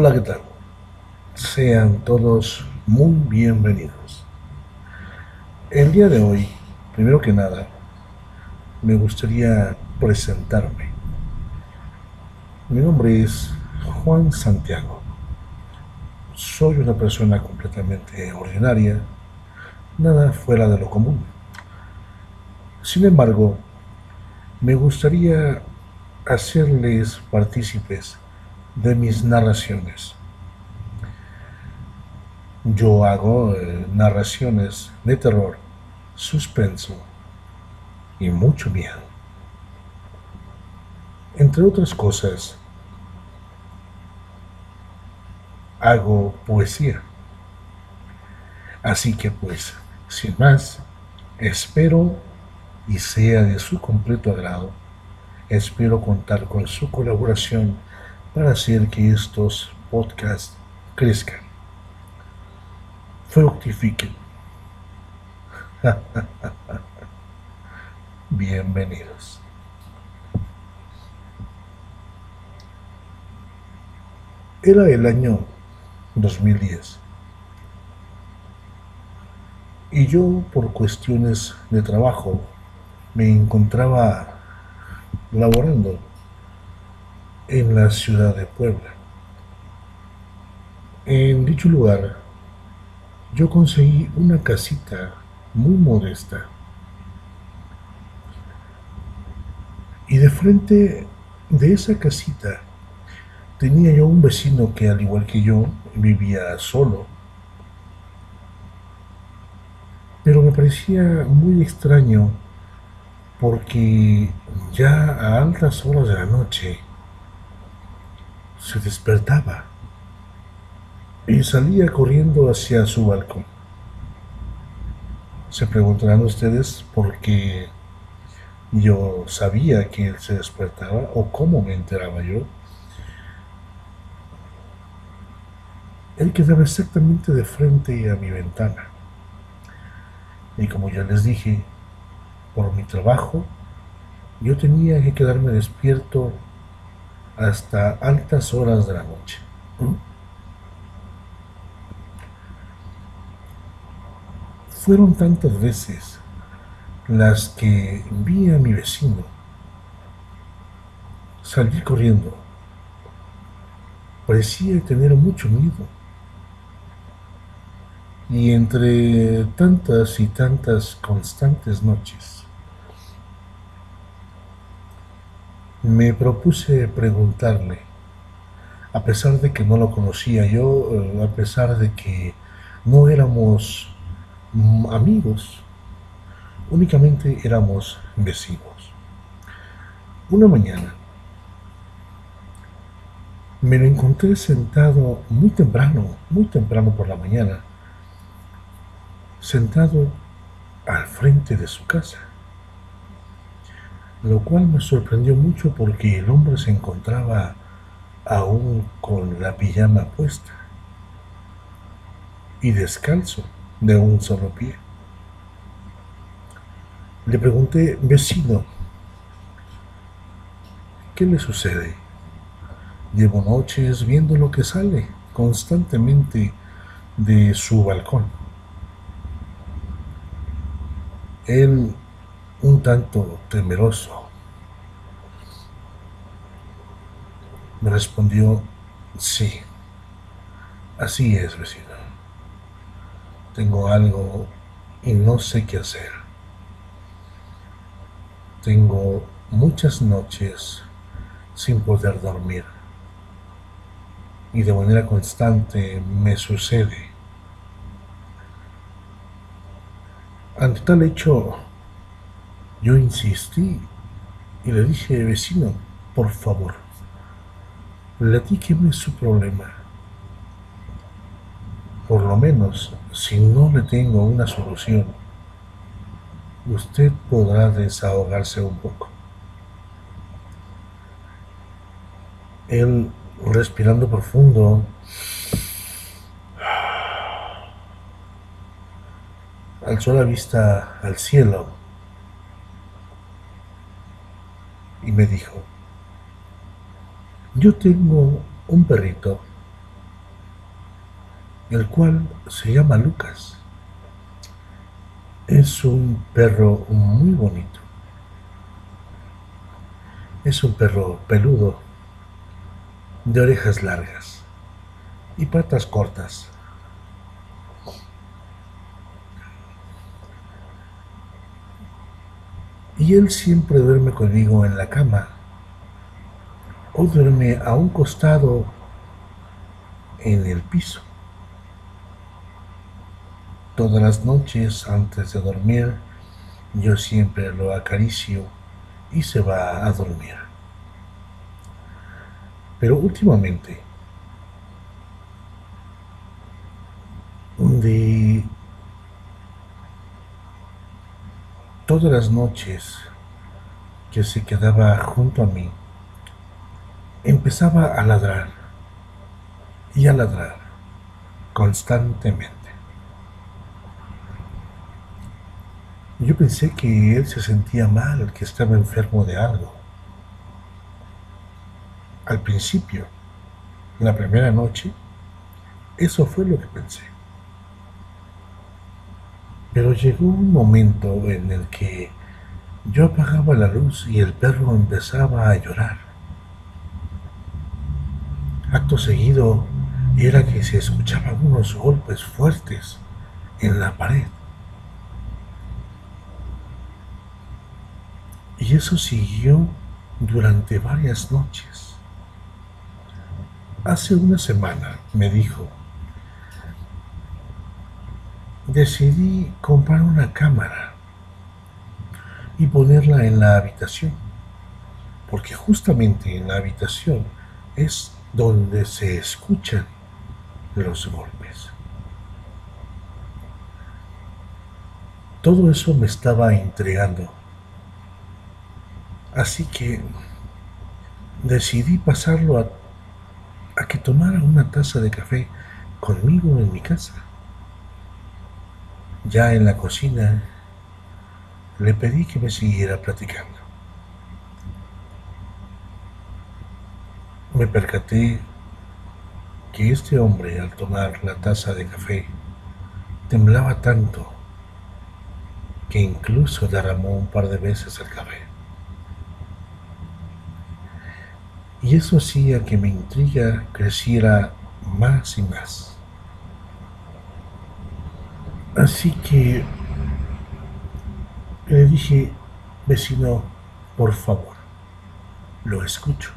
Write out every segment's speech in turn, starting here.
Hola, ¿qué tal? Sean todos muy bienvenidos. El día de hoy, primero que nada, me gustaría presentarme. Mi nombre es Juan Santiago. Soy una persona completamente ordinaria, nada fuera de lo común. Sin embargo, me gustaría hacerles partícipes de mis narraciones. Yo hago eh, narraciones de terror, suspenso y mucho miedo. Entre otras cosas, hago poesía. Así que pues, sin más, espero y sea de su completo agrado, espero contar con su colaboración para hacer que estos podcasts crezcan, fructifiquen. Bienvenidos. Era el año 2010 y yo por cuestiones de trabajo me encontraba laborando en la ciudad de Puebla. En dicho lugar, yo conseguí una casita muy modesta. Y de frente de esa casita tenía yo un vecino que al igual que yo vivía solo. Pero me parecía muy extraño porque ya a altas horas de la noche se despertaba y salía corriendo hacia su balcón. Se preguntarán ustedes por qué yo sabía que él se despertaba o cómo me enteraba yo. Él quedaba exactamente de frente a mi ventana. Y como ya les dije, por mi trabajo, yo tenía que quedarme despierto hasta altas horas de la noche. Fueron tantas veces las que vi a mi vecino salir corriendo. Parecía tener mucho miedo. Y entre tantas y tantas constantes noches, me propuse preguntarle, a pesar de que no lo conocía yo, eh, a pesar de que no éramos mm, amigos, únicamente éramos vecinos. Una mañana me lo encontré sentado muy temprano, muy temprano por la mañana, sentado al frente de su casa lo cual me sorprendió mucho porque el hombre se encontraba aún con la pijama puesta y descalzo de un solo pie. Le pregunté, vecino, ¿qué le sucede? Llevo noches viendo lo que sale constantemente de su balcón. Él un tanto temeroso. Me respondió, sí, así es, vecino. Tengo algo y no sé qué hacer. Tengo muchas noches sin poder dormir y de manera constante me sucede. Ante tal hecho, yo insistí y le dije, vecino, por favor, platíqueme su problema. Por lo menos, si no le tengo una solución, usted podrá desahogarse un poco. Él, respirando profundo, alzó la vista al cielo y me dijo, yo tengo un perrito el cual se llama Lucas. Es un perro muy bonito. Es un perro peludo, de orejas largas y patas cortas. Y él siempre duerme conmigo en la cama o duerme a un costado en el piso. Todas las noches antes de dormir, yo siempre lo acaricio y se va a dormir. Pero últimamente, de todas las noches que se quedaba junto a mí, empezaba a ladrar y a ladrar constantemente. Yo pensé que él se sentía mal, que estaba enfermo de algo. Al principio, la primera noche, eso fue lo que pensé. Pero llegó un momento en el que yo apagaba la luz y el perro empezaba a llorar. Acto seguido era que se escuchaban unos golpes fuertes en la pared. Y eso siguió durante varias noches. Hace una semana me dijo, decidí comprar una cámara y ponerla en la habitación, porque justamente en la habitación es donde se escuchan los golpes. Todo eso me estaba entregando Así que decidí pasarlo a, a que tomara una taza de café conmigo en mi casa. Ya en la cocina le pedí que me siguiera platicando. Me percaté que este hombre al tomar la taza de café temblaba tanto que incluso derramó un par de veces el café. Y eso hacía que mi intriga creciera más y más. Así que le dije, vecino, por favor, lo escucho.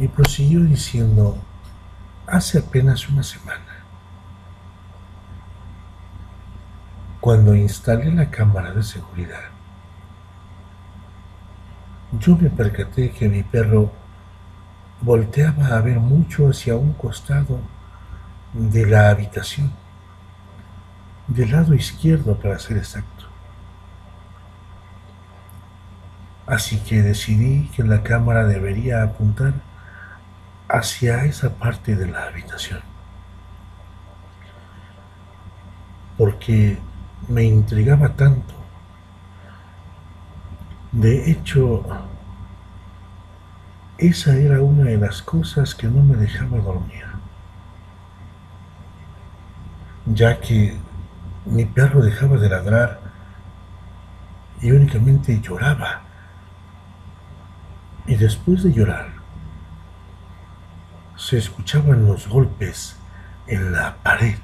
Y prosiguió diciendo, hace apenas una semana, cuando instalé la cámara de seguridad, yo me percaté que mi perro volteaba a ver mucho hacia un costado de la habitación, del lado izquierdo para ser exacto. Así que decidí que la cámara debería apuntar hacia esa parte de la habitación. Porque me intrigaba tanto de hecho, esa era una de las cosas que no me dejaba dormir, ya que mi perro dejaba de ladrar y únicamente lloraba. Y después de llorar, se escuchaban los golpes en la pared.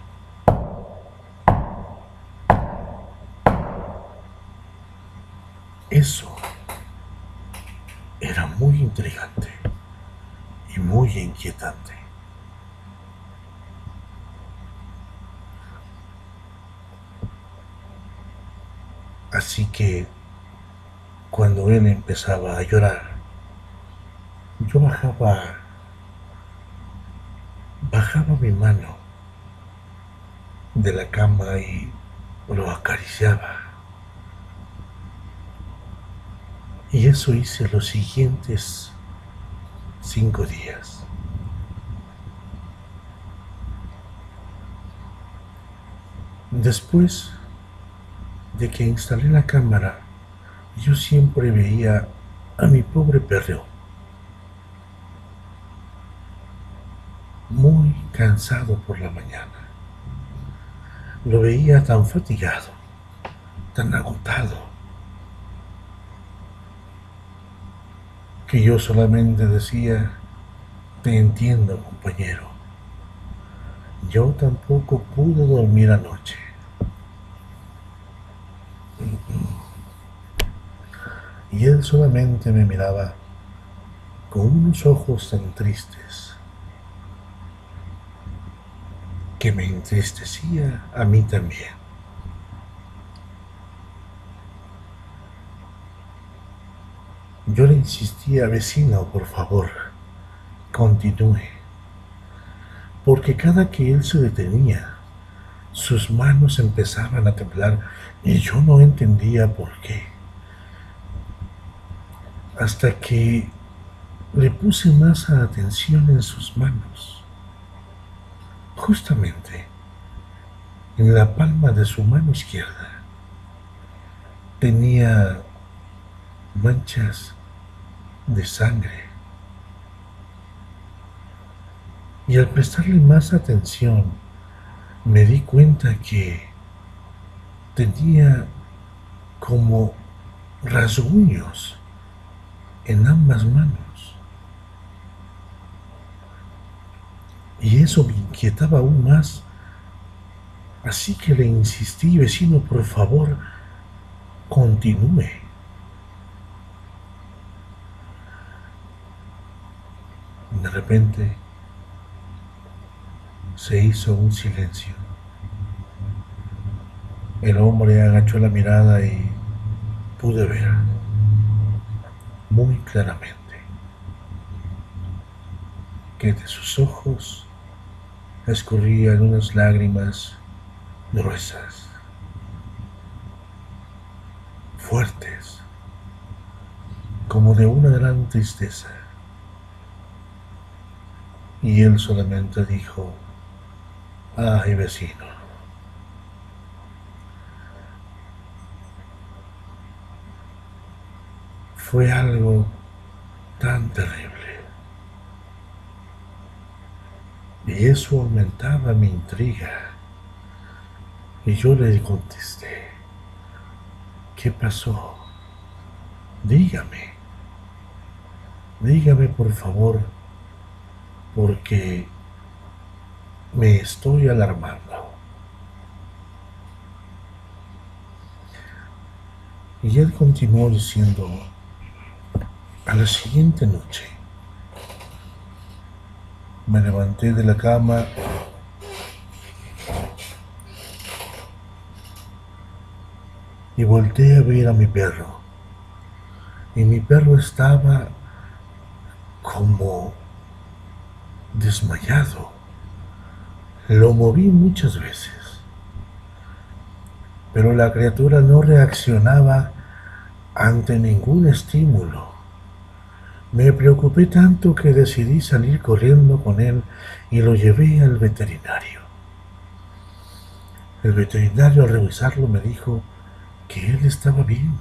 Eso era muy intrigante y muy inquietante. Así que cuando él empezaba a llorar, yo bajaba, bajaba mi mano de la cama y lo acariciaba. Y eso hice los siguientes cinco días. Después de que instalé la cámara, yo siempre veía a mi pobre perro muy cansado por la mañana. Lo veía tan fatigado, tan agotado, que yo solamente decía, te entiendo compañero, yo tampoco pude dormir anoche. Y él solamente me miraba con unos ojos tan tristes que me entristecía a mí también. Yo le insistía, vecino, por favor, continúe, porque cada que él se detenía, sus manos empezaban a temblar y yo no entendía por qué. Hasta que le puse más atención en sus manos. Justamente en la palma de su mano izquierda tenía manchas de sangre. Y al prestarle más atención, me di cuenta que tenía como rasguños en ambas manos. Y eso me inquietaba aún más. Así que le insistí, vecino, por favor, continúe. De repente se hizo un silencio. El hombre agachó la mirada y pude ver muy claramente que de sus ojos escurrían unas lágrimas gruesas, fuertes, como de una gran tristeza. Y él solamente dijo, ay vecino, fue algo tan terrible. Y eso aumentaba mi intriga. Y yo le contesté, ¿qué pasó? Dígame, dígame por favor, porque me estoy alarmando. Y él continuó diciendo, la siguiente noche, me levanté de la cama y volteé a ver a mi perro. Y mi perro estaba como desmayado. Lo moví muchas veces, pero la criatura no reaccionaba ante ningún estímulo. Me preocupé tanto que decidí salir corriendo con él y lo llevé al veterinario. El veterinario al revisarlo me dijo que él estaba bien,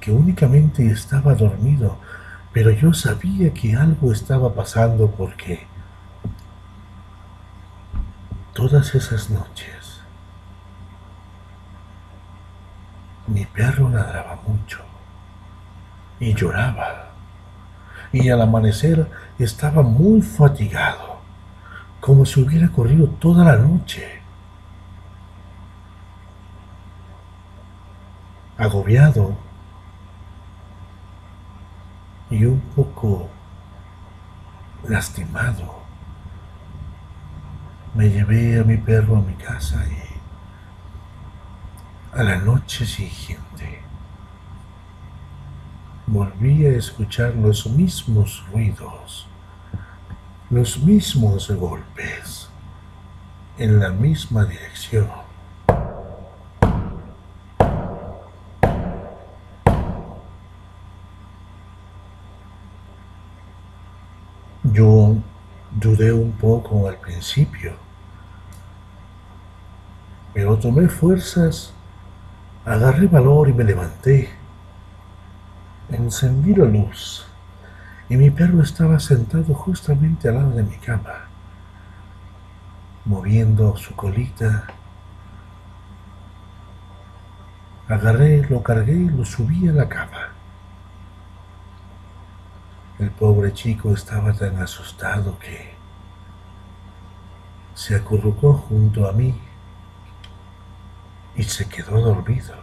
que únicamente estaba dormido, pero yo sabía que algo estaba pasando porque todas esas noches mi perro ladraba mucho y lloraba y al amanecer estaba muy fatigado, como si hubiera corrido toda la noche. Agobiado y un poco lastimado, me llevé a mi perro a mi casa y a la noche siguiente volví a escuchar los mismos ruidos, los mismos golpes, en la misma dirección. Yo dudé un poco al principio, pero tomé fuerzas, agarré valor y me levanté Encendí la luz y mi perro estaba sentado justamente al lado de mi cama, moviendo su colita. Agarré, lo cargué y lo subí a la cama. El pobre chico estaba tan asustado que se acurrucó junto a mí y se quedó dormido.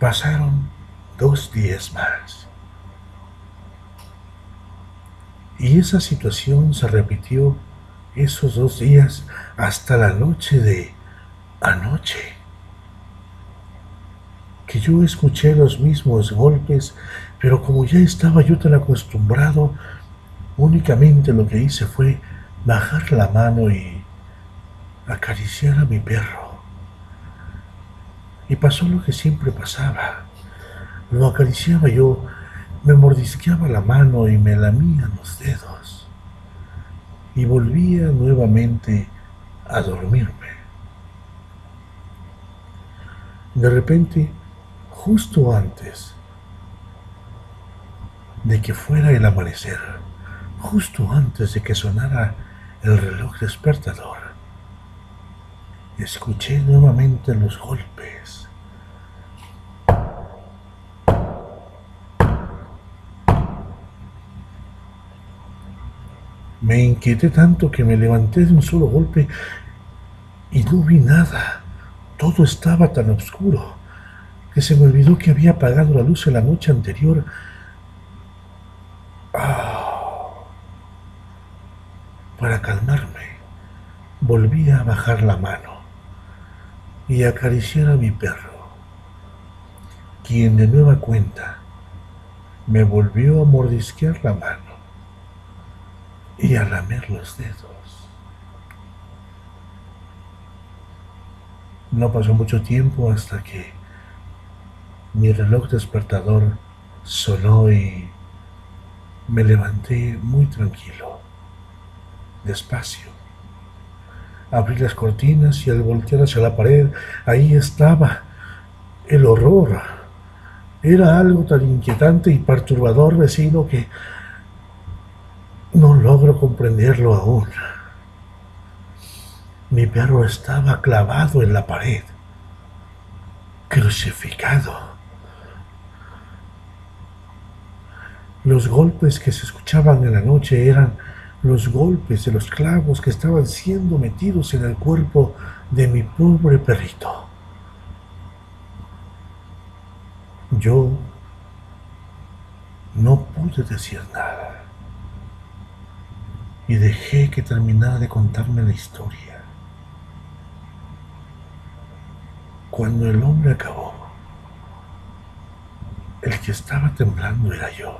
Pasaron dos días más. Y esa situación se repitió esos dos días hasta la noche de anoche. Que yo escuché los mismos golpes, pero como ya estaba yo tan acostumbrado, únicamente lo que hice fue bajar la mano y acariciar a mi perro. Y pasó lo que siempre pasaba. Lo acariciaba yo, me mordisqueaba la mano y me lamía los dedos. Y volvía nuevamente a dormirme. De repente, justo antes de que fuera el amanecer, justo antes de que sonara el reloj despertador, escuché nuevamente los golpes Me inquieté tanto que me levanté de un solo golpe y no vi nada. Todo estaba tan oscuro que se me olvidó que había apagado la luz en la noche anterior. Ah. Para calmarme, volví a bajar la mano y acariciar a mi perro, quien de nueva cuenta me volvió a mordisquear la mano y a lamer los dedos. No pasó mucho tiempo hasta que mi reloj despertador sonó y me levanté muy tranquilo, despacio. Abrí las cortinas y al voltear hacia la pared, ahí estaba el horror. Era algo tan inquietante y perturbador, vecino, que no logro comprenderlo aún. Mi perro estaba clavado en la pared, crucificado. Los golpes que se escuchaban en la noche eran los golpes de los clavos que estaban siendo metidos en el cuerpo de mi pobre perrito. Yo no pude decir nada y dejé que terminara de contarme la historia. Cuando el hombre acabó, el que estaba temblando era yo.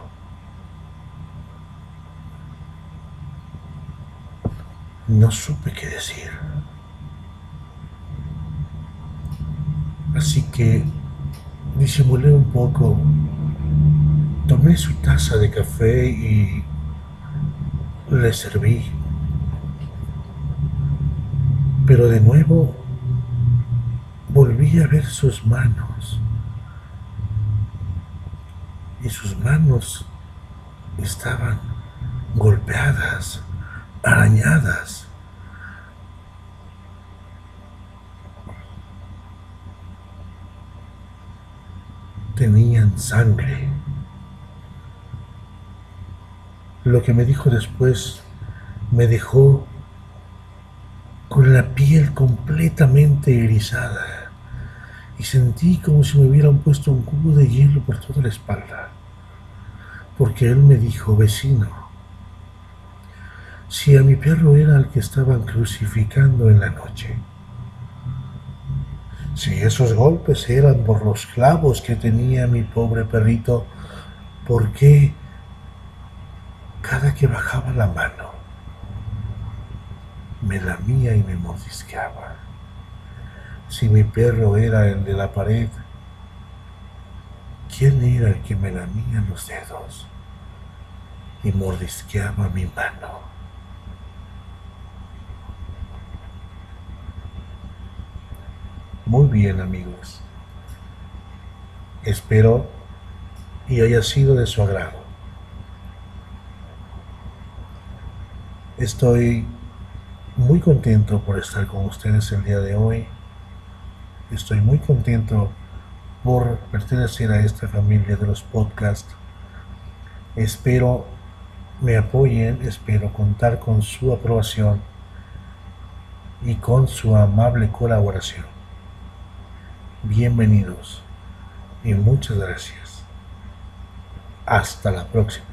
No supe qué decir. Así que disimulé un poco, tomé su taza de café y le serví. Pero de nuevo volví a ver sus manos. Y sus manos estaban golpeadas, arañadas. Tenían sangre. Lo que me dijo después me dejó con la piel completamente erizada y sentí como si me hubieran puesto un cubo de hielo por toda la espalda, porque él me dijo, vecino, si a mi perro era el que estaban crucificando en la noche, si esos golpes eran por los clavos que tenía mi pobre perrito, ¿por qué cada que bajaba la mano, me lamía y me mordisqueaba. Si mi perro era el de la pared, ¿quién era el que me lamía los dedos y mordisqueaba mi mano? Muy bien amigos. Espero y haya sido de su agrado. Estoy muy contento por estar con ustedes el día de hoy. Estoy muy contento por pertenecer a esta familia de los podcasts. Espero me apoyen, espero contar con su aprobación y con su amable colaboración. Bienvenidos y muchas gracias. Hasta la próxima.